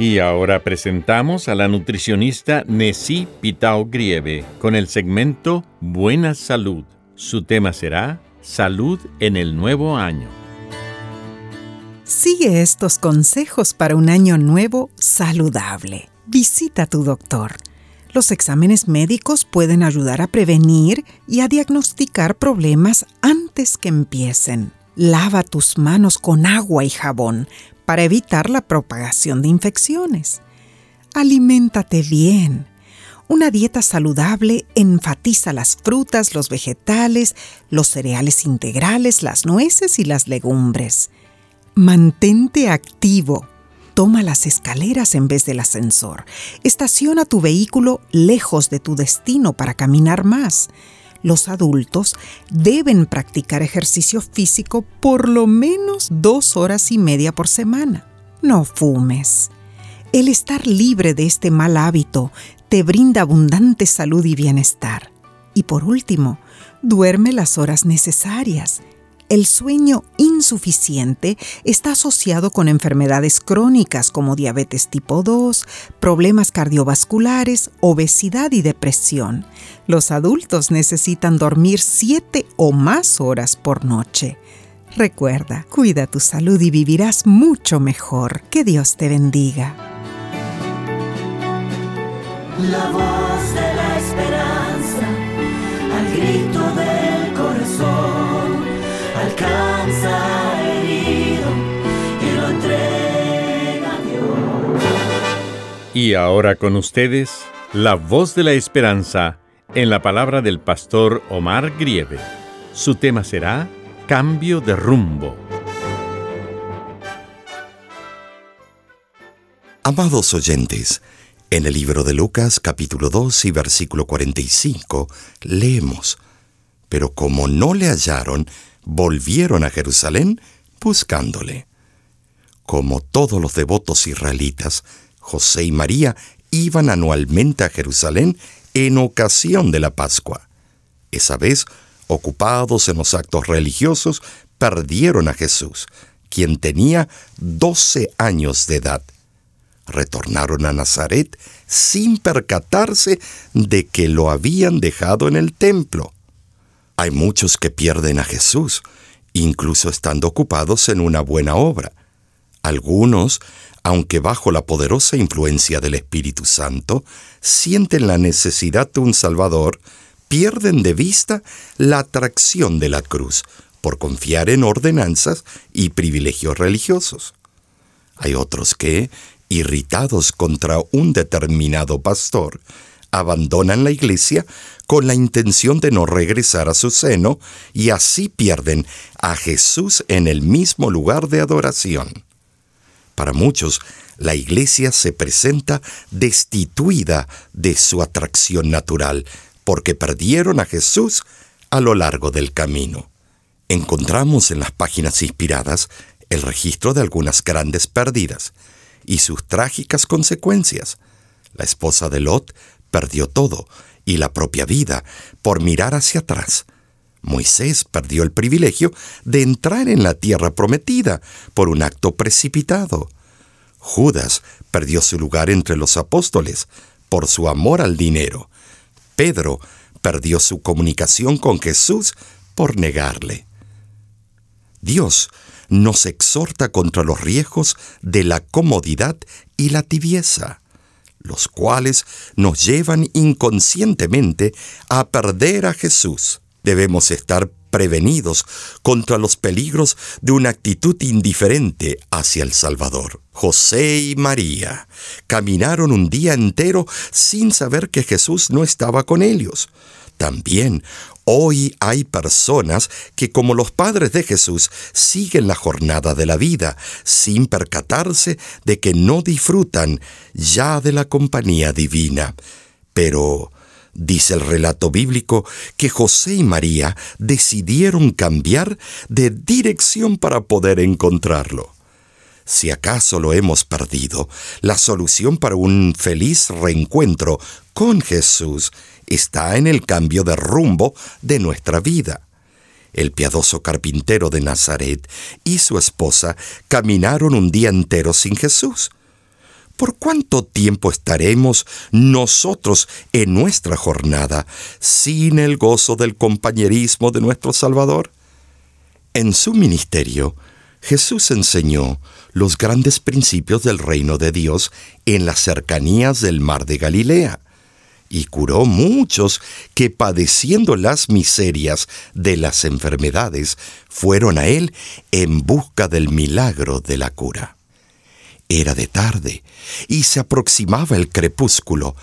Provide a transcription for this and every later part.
Y ahora presentamos a la nutricionista Nessie Pitao Grieve con el segmento Buena Salud. Su tema será Salud en el nuevo año. Sigue estos consejos para un año nuevo saludable. Visita a tu doctor. Los exámenes médicos pueden ayudar a prevenir y a diagnosticar problemas antes que empiecen. Lava tus manos con agua y jabón para evitar la propagación de infecciones. Aliméntate bien. Una dieta saludable enfatiza las frutas, los vegetales, los cereales integrales, las nueces y las legumbres. Mantente activo. Toma las escaleras en vez del ascensor. Estaciona tu vehículo lejos de tu destino para caminar más los adultos deben practicar ejercicio físico por lo menos dos horas y media por semana. No fumes. El estar libre de este mal hábito te brinda abundante salud y bienestar. Y por último, duerme las horas necesarias el sueño insuficiente está asociado con enfermedades crónicas como diabetes tipo 2, problemas cardiovasculares, obesidad y depresión. Los adultos necesitan dormir 7 o más horas por noche. Recuerda, cuida tu salud y vivirás mucho mejor. Que Dios te bendiga. La voz de la esperanza, al grito del corazón y lo entrega a Dios. Y ahora con ustedes, la voz de la esperanza en la palabra del pastor Omar Grieve. Su tema será Cambio de rumbo. Amados oyentes, en el libro de Lucas capítulo 2 y versículo 45 leemos, Pero como no le hallaron, volvieron a Jerusalén buscándole. Como todos los devotos israelitas, José y María iban anualmente a Jerusalén en ocasión de la Pascua. Esa vez, ocupados en los actos religiosos, perdieron a Jesús, quien tenía doce años de edad. Retornaron a Nazaret sin percatarse de que lo habían dejado en el templo. Hay muchos que pierden a Jesús, incluso estando ocupados en una buena obra. Algunos, aunque bajo la poderosa influencia del Espíritu Santo, sienten la necesidad de un Salvador, pierden de vista la atracción de la cruz por confiar en ordenanzas y privilegios religiosos. Hay otros que, irritados contra un determinado pastor, abandonan la iglesia con la intención de no regresar a su seno y así pierden a Jesús en el mismo lugar de adoración. Para muchos, la iglesia se presenta destituida de su atracción natural porque perdieron a Jesús a lo largo del camino. Encontramos en las páginas inspiradas el registro de algunas grandes pérdidas y sus trágicas consecuencias. La esposa de Lot perdió todo y la propia vida por mirar hacia atrás. Moisés perdió el privilegio de entrar en la tierra prometida por un acto precipitado. Judas perdió su lugar entre los apóstoles por su amor al dinero. Pedro perdió su comunicación con Jesús por negarle. Dios nos exhorta contra los riesgos de la comodidad y la tibieza, los cuales nos llevan inconscientemente a perder a Jesús. Debemos estar prevenidos contra los peligros de una actitud indiferente hacia el Salvador. José y María caminaron un día entero sin saber que Jesús no estaba con ellos. También hoy hay personas que como los padres de Jesús siguen la jornada de la vida sin percatarse de que no disfrutan ya de la compañía divina. Pero Dice el relato bíblico que José y María decidieron cambiar de dirección para poder encontrarlo. Si acaso lo hemos perdido, la solución para un feliz reencuentro con Jesús está en el cambio de rumbo de nuestra vida. El piadoso carpintero de Nazaret y su esposa caminaron un día entero sin Jesús. ¿Por cuánto tiempo estaremos nosotros en nuestra jornada sin el gozo del compañerismo de nuestro Salvador? En su ministerio, Jesús enseñó los grandes principios del reino de Dios en las cercanías del mar de Galilea y curó muchos que padeciendo las miserias de las enfermedades fueron a Él en busca del milagro de la cura. Era de tarde y se aproximaba el crepúsculo,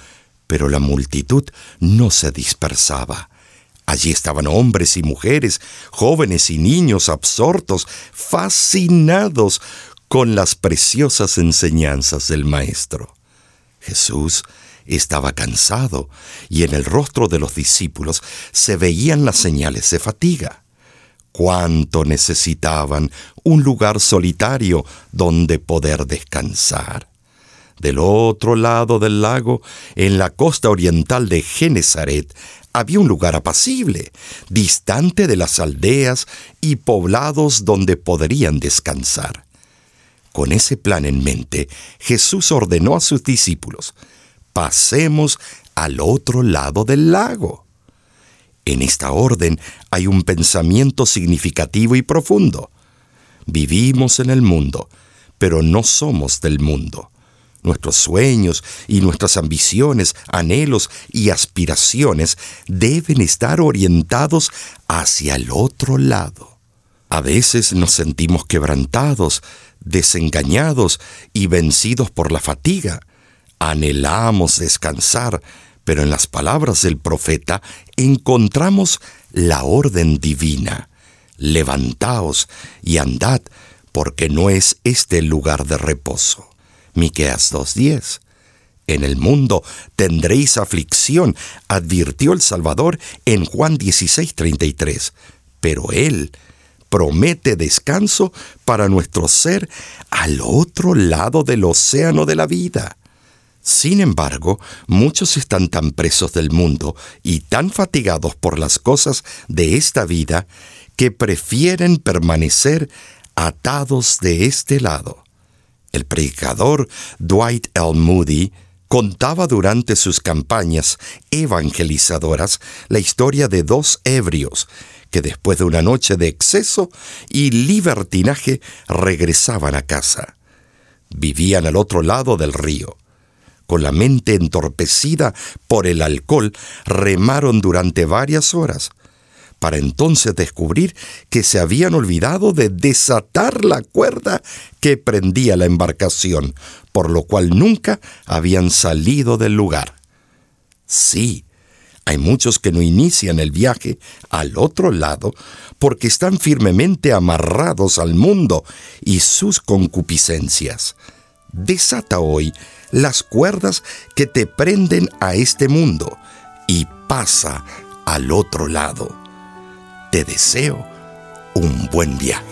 pero la multitud no se dispersaba. Allí estaban hombres y mujeres, jóvenes y niños absortos, fascinados con las preciosas enseñanzas del Maestro. Jesús estaba cansado y en el rostro de los discípulos se veían las señales de fatiga cuánto necesitaban un lugar solitario donde poder descansar. Del otro lado del lago, en la costa oriental de Genezaret, había un lugar apacible, distante de las aldeas y poblados donde podrían descansar. Con ese plan en mente, Jesús ordenó a sus discípulos, pasemos al otro lado del lago. En esta orden hay un pensamiento significativo y profundo. Vivimos en el mundo, pero no somos del mundo. Nuestros sueños y nuestras ambiciones, anhelos y aspiraciones deben estar orientados hacia el otro lado. A veces nos sentimos quebrantados, desengañados y vencidos por la fatiga. Anhelamos descansar, pero en las palabras del profeta encontramos la orden divina. Levantaos y andad, porque no es este el lugar de reposo. Miqueas 2:10. En el mundo tendréis aflicción, advirtió el Salvador en Juan 16:33. Pero Él promete descanso para nuestro ser al otro lado del océano de la vida. Sin embargo, muchos están tan presos del mundo y tan fatigados por las cosas de esta vida que prefieren permanecer atados de este lado. El predicador Dwight L. Moody contaba durante sus campañas evangelizadoras la historia de dos ebrios que después de una noche de exceso y libertinaje regresaban a casa. Vivían al otro lado del río con la mente entorpecida por el alcohol, remaron durante varias horas, para entonces descubrir que se habían olvidado de desatar la cuerda que prendía la embarcación, por lo cual nunca habían salido del lugar. Sí, hay muchos que no inician el viaje al otro lado porque están firmemente amarrados al mundo y sus concupiscencias. Desata hoy las cuerdas que te prenden a este mundo y pasa al otro lado. Te deseo un buen viaje.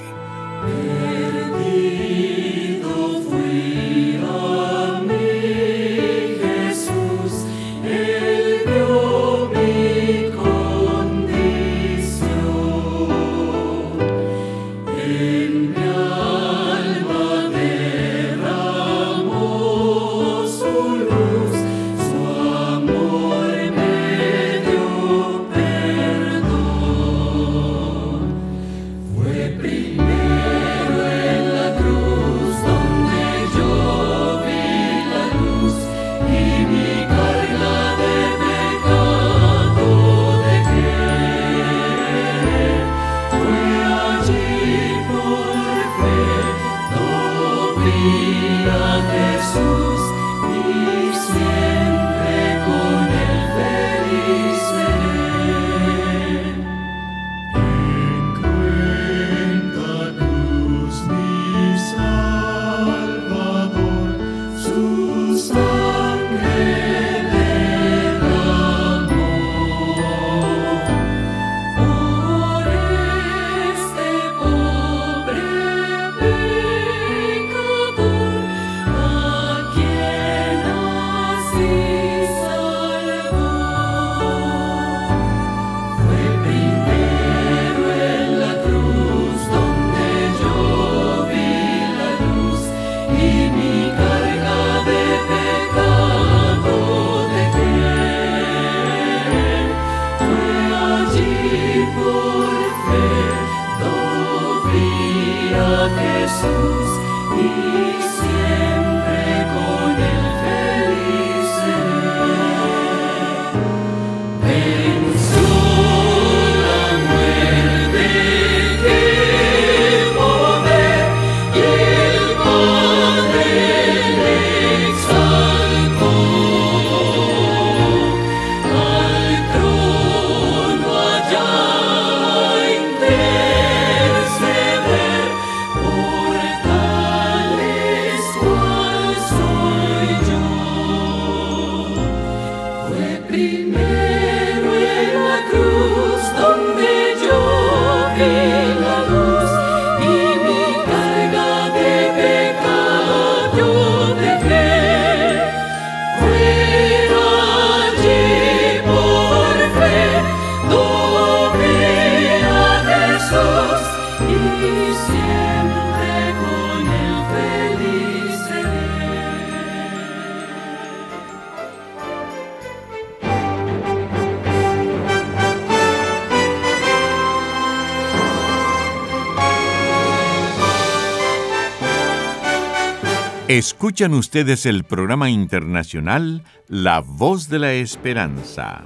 Escuchan ustedes el programa internacional La Voz de la Esperanza.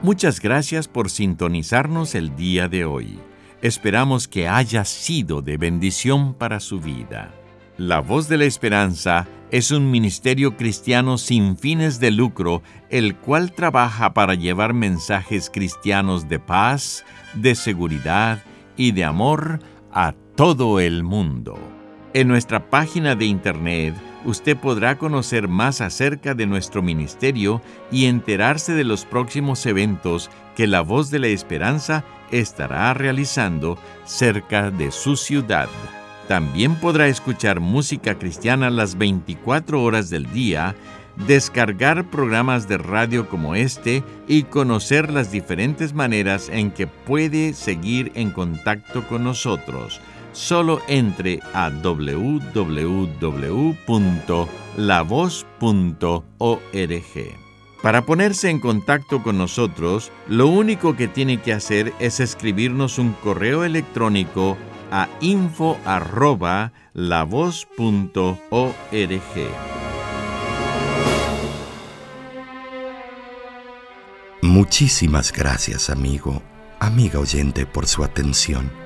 Muchas gracias por sintonizarnos el día de hoy. Esperamos que haya sido de bendición para su vida. La Voz de la Esperanza es un ministerio cristiano sin fines de lucro, el cual trabaja para llevar mensajes cristianos de paz, de seguridad y de amor a todo el mundo. En nuestra página de internet usted podrá conocer más acerca de nuestro ministerio y enterarse de los próximos eventos que la voz de la esperanza estará realizando cerca de su ciudad. También podrá escuchar música cristiana las 24 horas del día, descargar programas de radio como este y conocer las diferentes maneras en que puede seguir en contacto con nosotros. Solo entre a www.lavoz.org. Para ponerse en contacto con nosotros, lo único que tiene que hacer es escribirnos un correo electrónico a info Muchísimas gracias, amigo, amiga oyente, por su atención.